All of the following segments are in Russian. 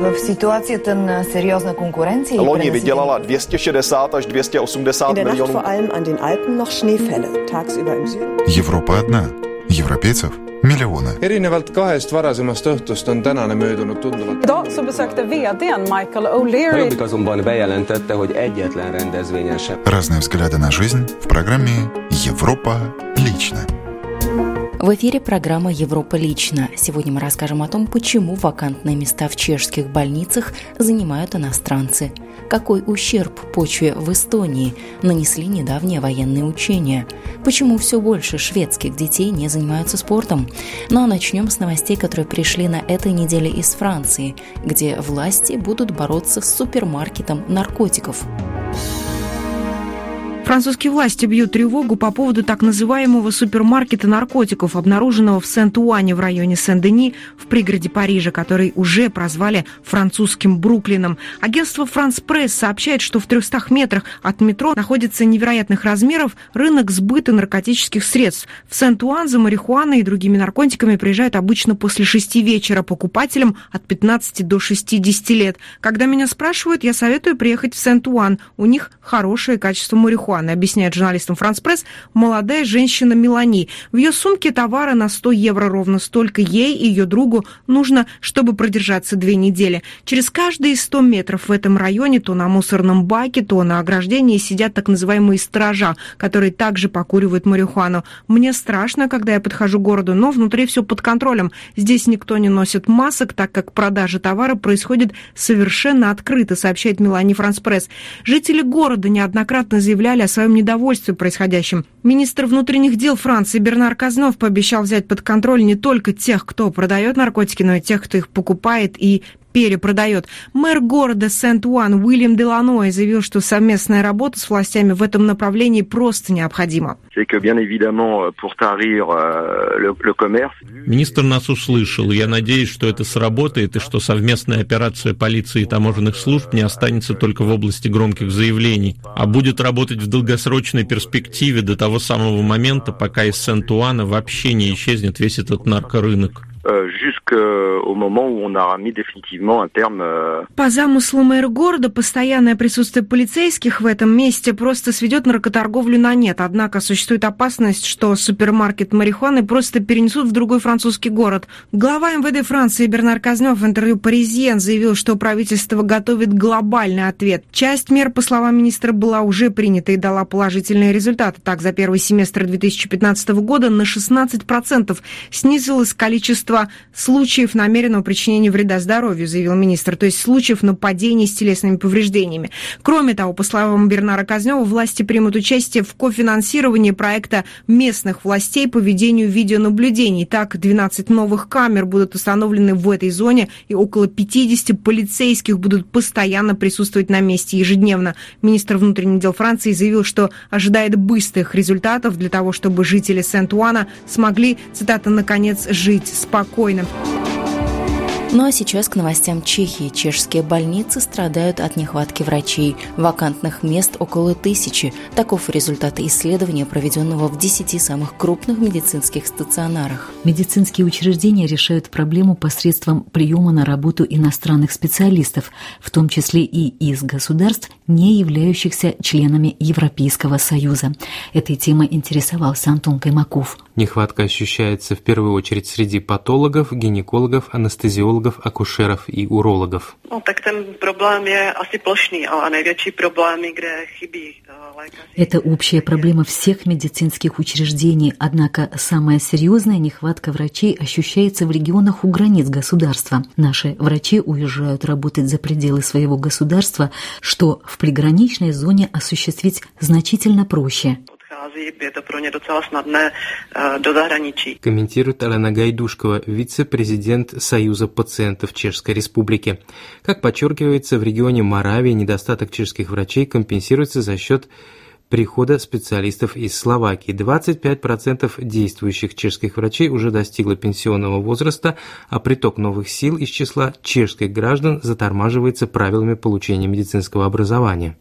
В ситуацията на сериозна конкуренция Loni vydělala 260 až 280 In der Nacht milionů. vor allem an den Alpen noch Schneefälle. Tagsüber im Süden. Европа одна. Европейцев миллионы. erinevalt kahest varasemast õhtust on tänane möödunud tunduvalt Idag så besökte vdn Michael O'Leary Jobbik azonban bejelentette, hogy egyetlen rendezvényen sem Разные взгляды на жизнь в программе «Европа лично». В эфире программа «Европа лично». Сегодня мы расскажем о том, почему вакантные места в чешских больницах занимают иностранцы. Какой ущерб почве в Эстонии нанесли недавние военные учения? Почему все больше шведских детей не занимаются спортом? Ну а начнем с новостей, которые пришли на этой неделе из Франции, где власти будут бороться с супермаркетом наркотиков. Французские власти бьют тревогу по поводу так называемого супермаркета наркотиков, обнаруженного в Сент-Уане в районе Сен-Дени в пригороде Парижа, который уже прозвали французским Бруклином. Агентство «Франс Пресс» сообщает, что в 300 метрах от метро находится невероятных размеров рынок сбыта наркотических средств. В Сент-Уан за марихуаной и другими наркотиками приезжают обычно после 6 вечера покупателям от 15 до 60 лет. Когда меня спрашивают, я советую приехать в Сент-Уан. У них хорошее качество марихуаны, объясняет журналистам «Франс Пресс» молодая женщина Мелани. В ее сумке товара на 100 евро ровно столько ей и ее другу нужно, чтобы продержаться две недели. Через каждые 100 метров в этом районе то на мусорном баке, то на ограждении сидят так называемые сторожа, которые также покуривают марихуану. Мне страшно, когда я подхожу к городу, но внутри все под контролем. Здесь никто не носит масок, так как продажа товара происходит совершенно открыто, сообщает Мелани Франс Пресс. Жители города неоднократно заявляли о своем недовольстве происходящим. Министр внутренних дел Франции Бернар Казнов пообещал взять под контроль не только тех, кто продает наркотики, но и тех, кто их покупает и перепродает. Мэр города Сент-Уан Уильям Деланой заявил, что совместная работа с властями в этом направлении просто необходима. euh, commerce, Министр нас услышал, и я надеюсь, что это сработает, и что совместная операция полиции и таможенных служб не останется только в области громких заявлений, а будет работать в долгосрочной перспективе до того самого момента, пока из Сент-Уана вообще не исчезнет весь этот наркорынок. Jusqu'au moment où on aura mis définitivement un terme euh, По замыслу мэра города, постоянное присутствие полицейских в этом месте просто сведет наркоторговлю на нет. Однако существует опасность, что супермаркет марихуаны просто перенесут в другой французский город. Глава МВД Франции Бернар Казнев в интервью «Паризьен» заявил, что правительство готовит глобальный ответ. Часть мер, по словам министра, была уже принята и дала положительные результаты. Так, за первый семестр 2015 года на 16% снизилось количество случаев намеренного причинения вреда здоровью, заявил министр, то есть случаев нападений с телесными повреждениями. Кроме того, по словам Бернара Казнева, власти примут участие в кофинансировании проекта местных властей по ведению видеонаблюдений. Так, 12 новых камер будут установлены в этой зоне, и около 50 полицейских будут постоянно присутствовать на месте ежедневно. Министр внутренних дел Франции заявил, что ожидает быстрых результатов для того, чтобы жители Сент-Уана смогли, цитата, наконец, жить спокойно. Ну а сейчас к новостям Чехии. Чешские больницы страдают от нехватки врачей. Вакантных мест около тысячи. Таков результат исследования, проведенного в 10 самых крупных медицинских стационарах. Медицинские учреждения решают проблему посредством приема на работу иностранных специалистов, в том числе и из государств, не являющихся членами Европейского Союза. Этой темой интересовался Антон Каймаков. Нехватка ощущается в первую очередь среди патологов, гинекологов, анестезиологов, акушеров и урологов. Chybí eh. Это общая проблема всех медицинских учреждений, однако самая серьезная нехватка врачей ощущается в регионах у границ государства. Наши врачи уезжают работать за пределы своего государства, что в приграничной зоне осуществить значительно проще. Odchází, je to pro ně docela snadné eh, do zahraničí. Комментирует Алена Гайдушкова, вице-президент Союза пациентов Чешской Республики. Как подчеркивается, в регионе Моравии недостаток чешских врачей компенсируется за счет прихода специалистов из Словакии. 25% действующих чешских врачей уже достигло пенсионного возраста, а приток новых сил из числа чешских граждан затормаживается правилами получения медицинского образования.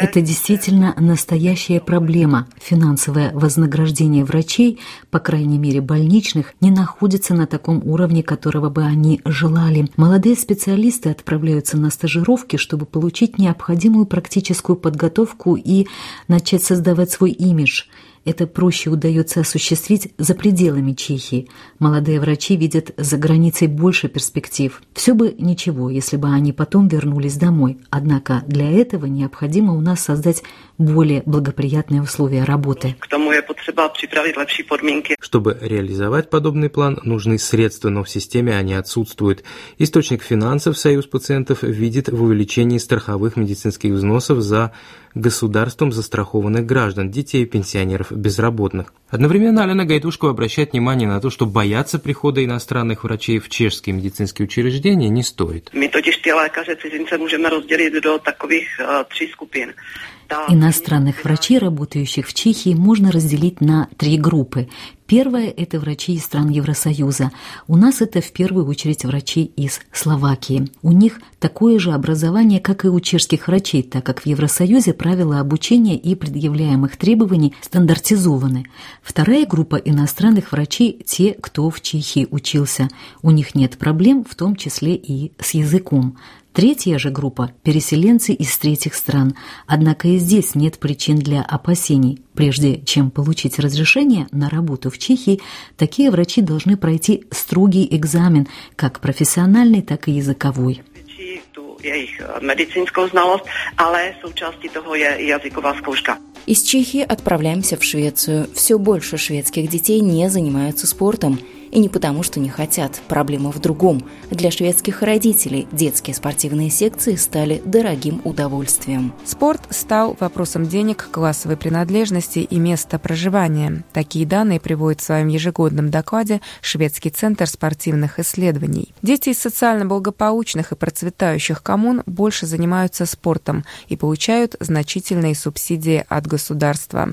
Это действительно настоящая проблема. Финансовое вознаграждение врачей, по крайней мере больничных, не находится на таком уровне, которого бы они желали. Молодые специалисты отправляются на стажировки, чтобы получить необходимые необходимую практическую подготовку и начать создавать свой имидж – это проще удается осуществить за пределами Чехии. Молодые врачи видят за границей больше перспектив. Все бы ничего, если бы они потом вернулись домой. Однако для этого необходимо у нас создать более благоприятные условия работы. К тому я потребовал приправить лучшие подминки. Чтобы реализовать подобный план, нужны средства, но в системе они отсутствуют. Источник финансов Союз пациентов видит в увеличении страховых медицинских взносов за государством застрахованных граждан, детей, пенсионеров, безработных. Одновременно Алена Гайдушкова обращает внимание на то, что бояться прихода иностранных врачей в чешские медицинские учреждения не стоит. Мы totiž ty lékaře cizince můžeme rozdělit do takových tří skupin. Иностранных врачей, работающих в Чехии, можно разделить на три группы. Первая – это врачи из стран Евросоюза. У нас это в первую очередь врачи из Словакии. У них такое же образование, как и у чешских врачей, так как в Евросоюзе правила обучения и предъявляемых требований стандартизованы. Вторая группа иностранных врачей – те, кто в Чехии учился. У них нет проблем, в том числе и с языком. Третья же группа – переселенцы из третьих стран. Однако и здесь нет причин для опасений. Прежде чем получить разрешение на работу в Чехии, такие врачи должны пройти строгий экзамен, как профессиональный, так и языковой. medicínskou znalost, ale součástí toho je jazyková zkouška. Из Чехии отправляемся в Швецию. Все больше шведских детей не занимаются спортом – и не потому, что не хотят. Проблема в другом. Для шведских родителей детские спортивные секции стали дорогим удовольствием. Спорт стал вопросом денег, классовой принадлежности и места проживания. Такие данные приводит в своем ежегодном докладе Шведский центр спортивных исследований. Дети из социально благополучных и процветающих коммун больше занимаются спортом и получают значительные субсидии от государства.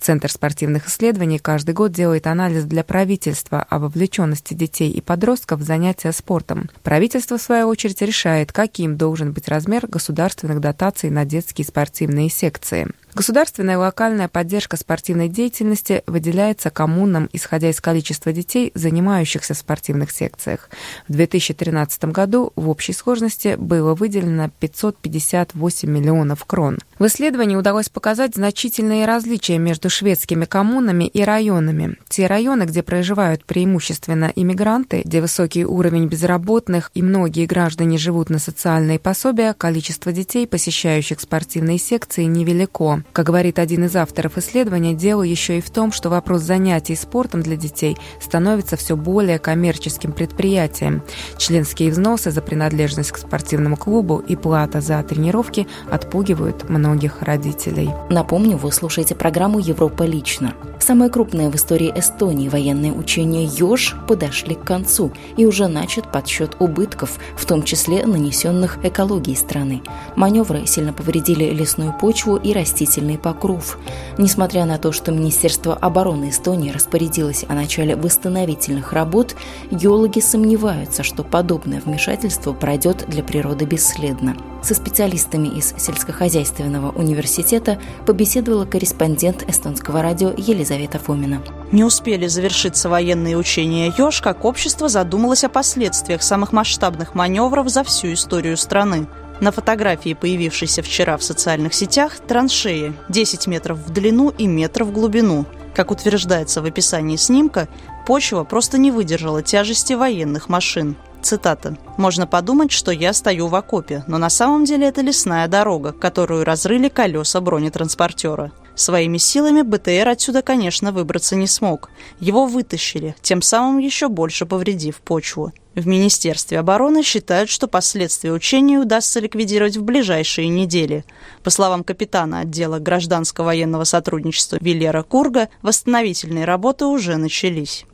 Центр спортивных исследований каждый год делает анализ для правительства об вовлеченности детей и подростков в занятия спортом. Правительство, в свою очередь, решает, каким должен быть размер государственных дотаций на детские спортивные секции. Государственная и локальная поддержка спортивной деятельности выделяется коммунам, исходя из количества детей, занимающихся в спортивных секциях. В 2013 году в общей сложности было выделено 558 миллионов крон. В исследовании удалось показать значительные различия между шведскими коммунами и районами. Те районы, где проживают преимущественно иммигранты, где высокий уровень безработных и многие граждане живут на социальные пособия, количество детей, посещающих спортивные секции, невелико. Как говорит один из авторов исследования, дело еще и в том, что вопрос занятий спортом для детей становится все более коммерческим предприятием. Членские взносы за принадлежность к спортивному клубу и плата за тренировки отпугивают многих родителей. Напомню, вы слушаете программу «Европа лично». Самые крупные в истории Эстонии военные учения «Ёж» подошли к концу и уже начат подсчет убытков, в том числе нанесенных экологии страны. Маневры сильно повредили лесную почву и растительность растительный покров. Несмотря на то, что Министерство обороны Эстонии распорядилось о начале восстановительных работ, геологи сомневаются, что подобное вмешательство пройдет для природы бесследно. Со специалистами из сельскохозяйственного университета побеседовала корреспондент эстонского радио Елизавета Фомина. Не успели завершиться военные учения «Ёж», как общество задумалось о последствиях самых масштабных маневров за всю историю страны. На фотографии, появившейся вчера в социальных сетях, траншеи 10 метров в длину и метр в глубину. Как утверждается в описании снимка, почва просто не выдержала тяжести военных машин. Цитата. «Можно подумать, что я стою в окопе, но на самом деле это лесная дорога, которую разрыли колеса бронетранспортера. Своими силами БТР отсюда, конечно, выбраться не смог. Его вытащили, тем самым еще больше повредив почву. В Министерстве обороны считают, что последствия учения удастся ликвидировать в ближайшие недели. По словам капитана отдела гражданско-военного сотрудничества Вилера Курга, восстановительные работы уже начались.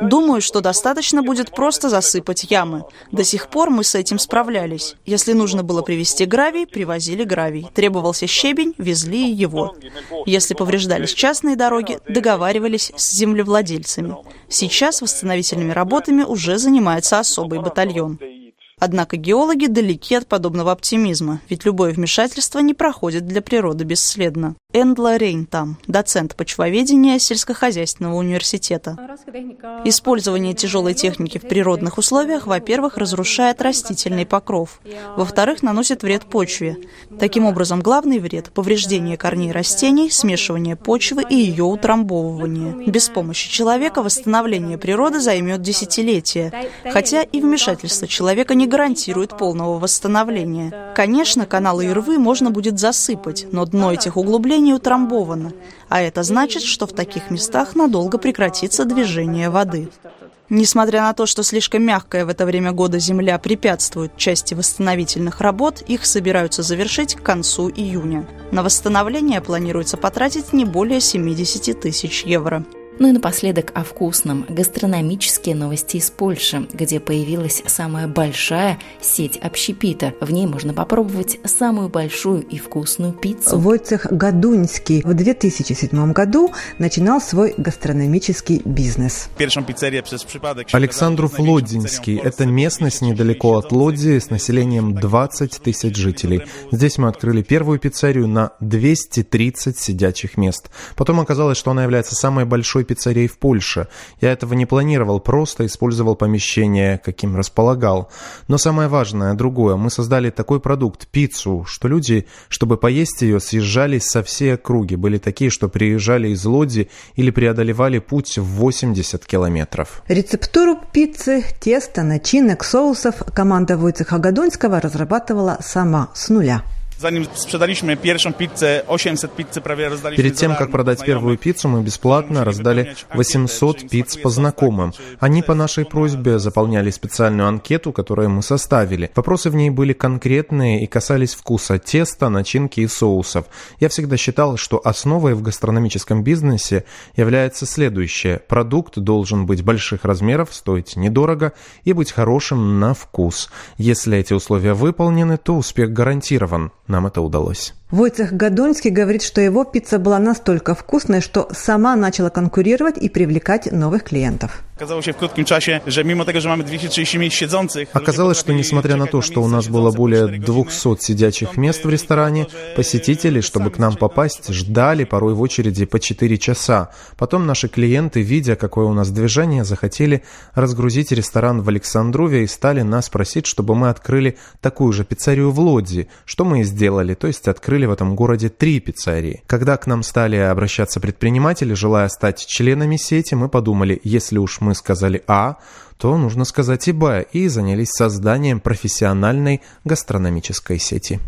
Думаю, что достаточно будет просто засыпать ямы. До сих пор мы с этим справлялись. Если нужно было привезти гравий, привозили гравий. Требовался щебень, везли его. Если повреждались частные дороги, договаривались с землевладельцами. Сейчас восстановительными работами уже занимается особый батальон. Однако геологи далеки от подобного оптимизма, ведь любое вмешательство не проходит для природы бесследно. Эндла Рейнтам, доцент почвоведения сельскохозяйственного университета. Использование тяжелой техники в природных условиях, во-первых, разрушает растительный покров, во-вторых, наносит вред почве. Таким образом, главный вред – повреждение корней растений, смешивание почвы и ее утрамбовывание. Без помощи человека восстановление природы займет десятилетия, хотя и вмешательство человека не гарантирует полного восстановления. Конечно, каналы и рвы можно будет засыпать, но дно этих углублений утрамбовано, а это значит, что в таких местах надолго прекратится движение воды. Несмотря на то, что слишком мягкая в это время года земля препятствует части восстановительных работ, их собираются завершить к концу июня. На восстановление планируется потратить не более 70 тысяч евро. Ну и напоследок о вкусном. Гастрономические новости из Польши, где появилась самая большая сеть общепита. В ней можно попробовать самую большую и вкусную пиццу. Войцех Гадуньский в 2007 году начинал свой гастрономический бизнес. Александров Лодзинский – это местность недалеко от Лодзи с населением 20 тысяч жителей. Здесь мы открыли первую пиццерию на 230 сидячих мест. Потом оказалось, что она является самой большой пиццерией в Польше. Я этого не планировал, просто использовал помещение, каким располагал. Но самое важное другое. Мы создали такой продукт, пиццу, что люди, чтобы поесть ее, съезжались со всей округи. Были такие, что приезжали из Лодзи или преодолевали путь в 80 километров. Рецептуру пиццы, теста, начинок, соусов команда Войцеха Гадонского разрабатывала сама с нуля. Zanim sprzedaliśmy pierwszą pizzę, 800 pizzy prawie раздали. Перед тем, как продать первую пиццу, мы бесплатно раздали 800 пиц по знакомым. Они по нашей просьбе заполняли специальную анкету, которую мы составили. Вопросы в ней были конкретные и касались вкуса теста, начинки и соусов. Я всегда считал, что основой в гастрономическом бизнесе является следующее. Продукт должен быть больших размеров, стоить недорого и быть хорошим на вкус. Если эти условия выполнены, то успех гарантирован нам это удалось. Войцех Гадонский говорит, что его пицца была настолько вкусной, что сама начала конкурировать и привлекать новых клиентов. Оказалось, что несмотря на то, что у нас было более 200 сидячих мест в ресторане, посетители, чтобы к нам попасть, ждали порой в очереди по 4 часа. Потом наши клиенты, видя, какое у нас движение, захотели разгрузить ресторан в Александрове и стали нас просить, чтобы мы открыли такую же пиццерию в Лодзи, что мы и сделали, то есть открыли в этом городе три пиццерии. Когда к нам стали обращаться предприниматели, желая стать членами сети, мы подумали, если уж мы сказали «А», то нужно сказать и «Б», и занялись созданием профессиональной гастрономической сети.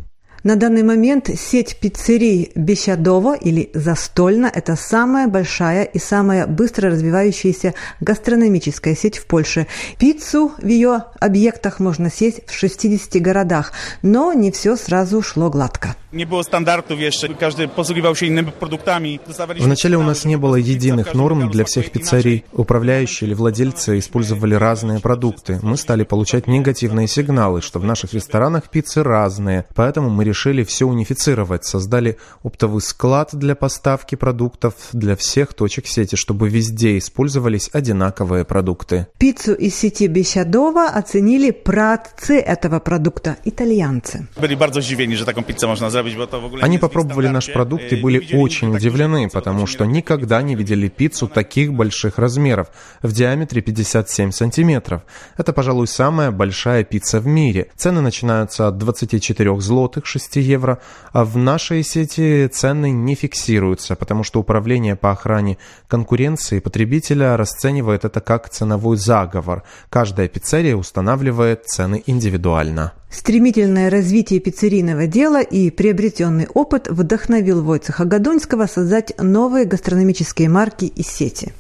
На данный момент сеть пиццерий Бещадово или Застольно – это самая большая и самая быстро развивающаяся гастрономическая сеть в Польше. Пиццу в ее объектах можно съесть в 60 городах, но не все сразу ушло гладко. Не было стандартов еще, каждый посугивался иными продуктами. Вначале у нас не было единых норм для всех пиццерий. Управляющие или владельцы использовали разные продукты. Мы стали получать негативные сигналы, что в наших ресторанах пиццы разные, поэтому мы решили все унифицировать, создали оптовый склад для поставки продуктов для всех точек сети, чтобы везде использовались одинаковые продукты. Пиццу из сети Бещадова оценили праотцы этого продукта – итальянцы. Были bardzo zdziwieni, że taką pizzę można zrobić они попробовали наш продукт и были очень удивлены, потому что никогда не видели пиццу таких больших размеров, в диаметре 57 сантиметров. Это, пожалуй, самая большая пицца в мире. Цены начинаются от 24 злотых 6 евро, а в нашей сети цены не фиксируются, потому что управление по охране конкуренции потребителя расценивает это как ценовой заговор. Каждая пиццерия устанавливает цены индивидуально. Стремительное развитие пиццерийного дела и приобретенный опыт вдохновил Войцеха Гадонского создать новые гастрономические марки и сети.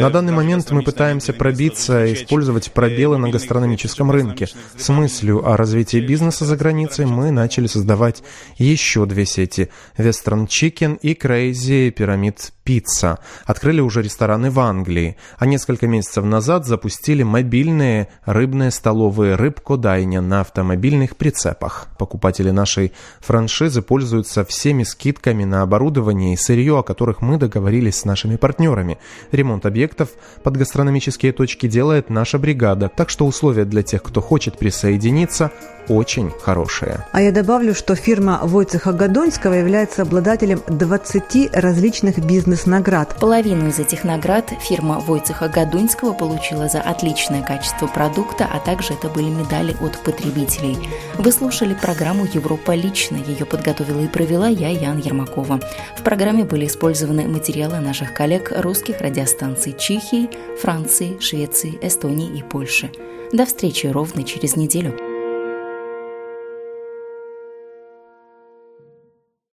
На данный момент мы пытаемся пробиться, использовать пробелы на гастрономическом рынке. С мыслью о развитии бизнеса за границей мы начали создавать еще две сети – Western Chicken и Crazy Pyramid Пицца. Открыли уже рестораны в Англии, а несколько месяцев назад запустили мобильные рыбные столовые «Рыбко Дайня» на автомобильных прицепах. Покупатели нашей франшизы пользуются всеми скидками на оборудование и сырье, о которых мы договорились с нашими партнерами. Ремонт объектов под гастрономические точки делает наша бригада, так что условия для тех, кто хочет присоединиться, очень хорошие. А я добавлю, что фирма Войцеха Гадонского является обладателем 20 различных бизнес-наград. Половину из этих наград фирма Войцеха Гадунского получила за отличное качество продукта, а также это были медали от потребителей. Вы слушали программу «Европа лично». Ее подготовила и провела я, Ян Ермакова. В программе были использованы материалы наших коллег русских радиостанций Чехии, Франции, Швеции, Эстонии и Польши. До встречи ровно через неделю.